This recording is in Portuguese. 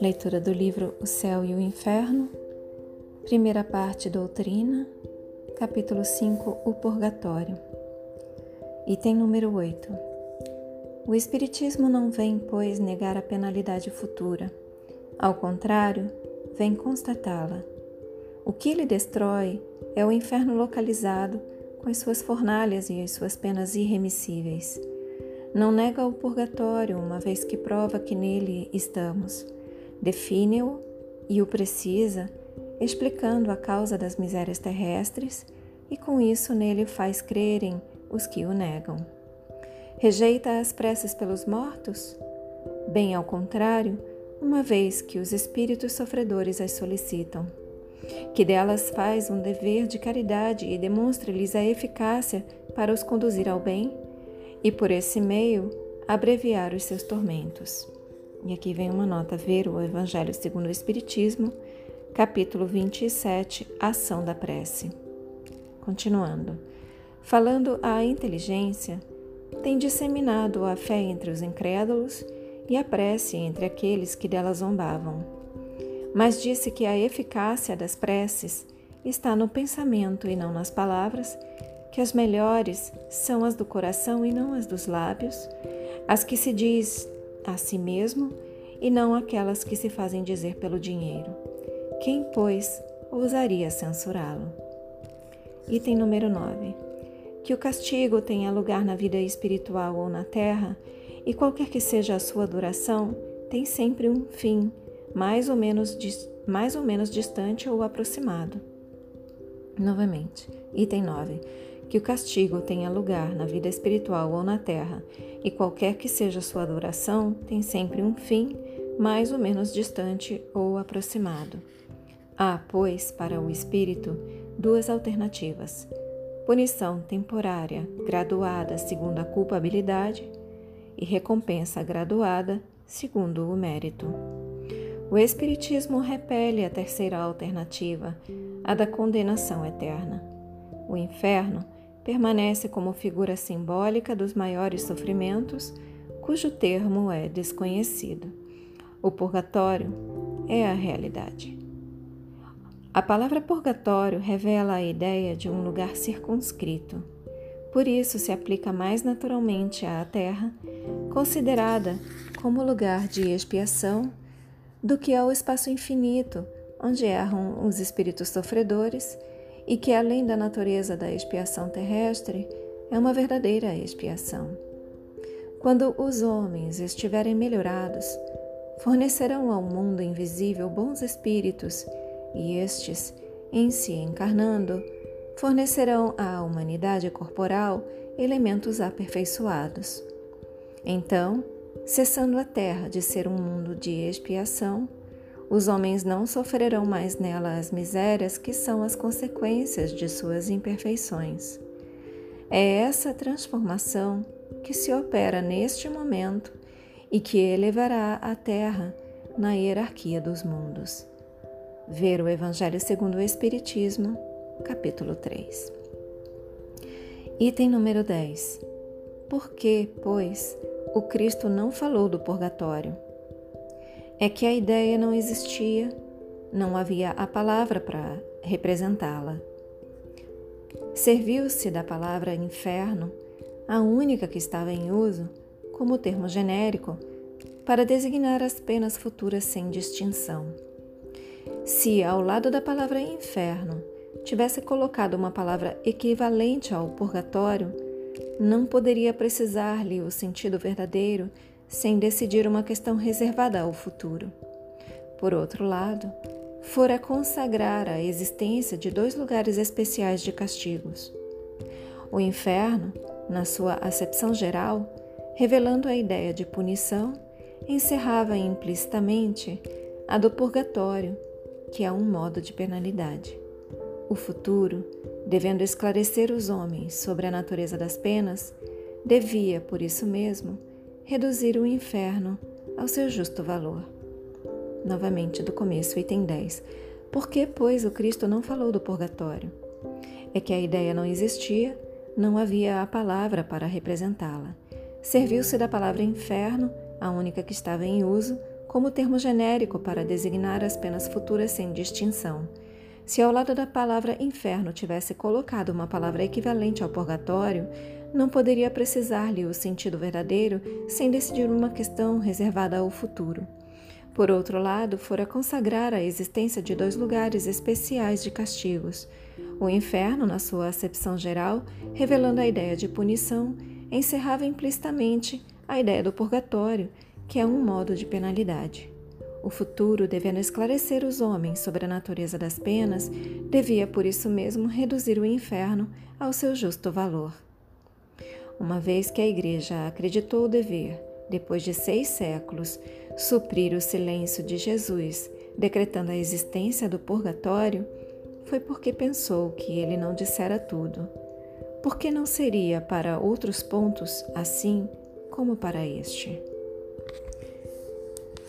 Leitura do livro O Céu e o Inferno, primeira parte Doutrina, capítulo 5 O Purgatório. Item número 8. O Espiritismo não vem, pois, negar a penalidade futura. Ao contrário, vem constatá-la. O que lhe destrói é o inferno localizado com as suas fornalhas e as suas penas irremissíveis. Não nega o purgatório, uma vez que prova que nele estamos define-o e o precisa, explicando a causa das misérias terrestres, e com isso nele faz crerem os que o negam. Rejeita as preces pelos mortos? Bem ao contrário, uma vez que os espíritos sofredores as solicitam. Que delas faz um dever de caridade e demonstra-lhes a eficácia para os conduzir ao bem e, por esse meio, abreviar os seus tormentos. E aqui vem uma nota: ver o Evangelho segundo o Espiritismo, capítulo 27, Ação da Prece. Continuando. Falando à inteligência, tem disseminado a fé entre os incrédulos e a prece entre aqueles que dela zombavam. Mas disse que a eficácia das preces está no pensamento e não nas palavras, que as melhores são as do coração e não as dos lábios, as que se diz a si mesmo e não aquelas que se fazem dizer pelo dinheiro. Quem, pois, ousaria censurá-lo? Item número 9. Que o castigo tenha lugar na vida espiritual ou na terra, e qualquer que seja a sua duração, tem sempre um fim, mais ou menos, mais ou menos distante ou aproximado. Novamente, item 9 que o castigo tenha lugar na vida espiritual ou na terra, e qualquer que seja sua duração, tem sempre um fim, mais ou menos distante ou aproximado. Há, pois, para o espírito, duas alternativas: punição temporária, graduada segundo a culpabilidade, e recompensa graduada segundo o mérito. O Espiritismo repele a terceira alternativa, a da condenação eterna. O inferno permanece como figura simbólica dos maiores sofrimentos, cujo termo é desconhecido. O purgatório é a realidade. A palavra purgatório revela a ideia de um lugar circunscrito. Por isso se aplica mais naturalmente à Terra, considerada como lugar de expiação, do que ao espaço infinito, onde erram os espíritos sofredores e que, além da natureza da expiação terrestre, é uma verdadeira expiação. Quando os homens estiverem melhorados, fornecerão ao mundo invisível bons espíritos, e estes, em se encarnando, fornecerão à humanidade corporal elementos aperfeiçoados. Então, cessando a terra de ser um mundo de expiação, os homens não sofrerão mais nela as misérias que são as consequências de suas imperfeições. É essa transformação que se opera neste momento e que elevará a Terra na hierarquia dos mundos. Ver o Evangelho segundo o Espiritismo, capítulo 3. Item número 10. Por que, pois, o Cristo não falou do purgatório? é que a ideia não existia, não havia a palavra para representá-la. Serviu-se da palavra inferno, a única que estava em uso, como termo genérico, para designar as penas futuras sem distinção. Se, ao lado da palavra inferno, tivesse colocado uma palavra equivalente ao purgatório, não poderia precisar-lhe o sentido verdadeiro sem decidir uma questão reservada ao futuro. Por outro lado, fora consagrar a existência de dois lugares especiais de castigos. O inferno, na sua acepção geral, revelando a ideia de punição, encerrava implicitamente a do purgatório, que é um modo de penalidade. O futuro, devendo esclarecer os homens sobre a natureza das penas, devia, por isso mesmo, reduzir o inferno ao seu justo valor. Novamente, do começo, item 10. Por que, pois, o Cristo não falou do purgatório? É que a ideia não existia, não havia a palavra para representá-la. serviu-se da palavra inferno, a única que estava em uso, como termo genérico para designar as penas futuras sem distinção. Se ao lado da palavra inferno tivesse colocado uma palavra equivalente ao purgatório, não poderia precisar-lhe o sentido verdadeiro sem decidir uma questão reservada ao futuro. Por outro lado, fora consagrar a existência de dois lugares especiais de castigos: o inferno, na sua acepção geral, revelando a ideia de punição, encerrava implicitamente a ideia do purgatório, que é um modo de penalidade. O futuro, devendo esclarecer os homens sobre a natureza das penas, devia por isso mesmo reduzir o inferno ao seu justo valor. Uma vez que a Igreja acreditou o dever, depois de seis séculos, suprir o silêncio de Jesus, decretando a existência do purgatório, foi porque pensou que ele não dissera tudo. Porque não seria para outros pontos assim como para este?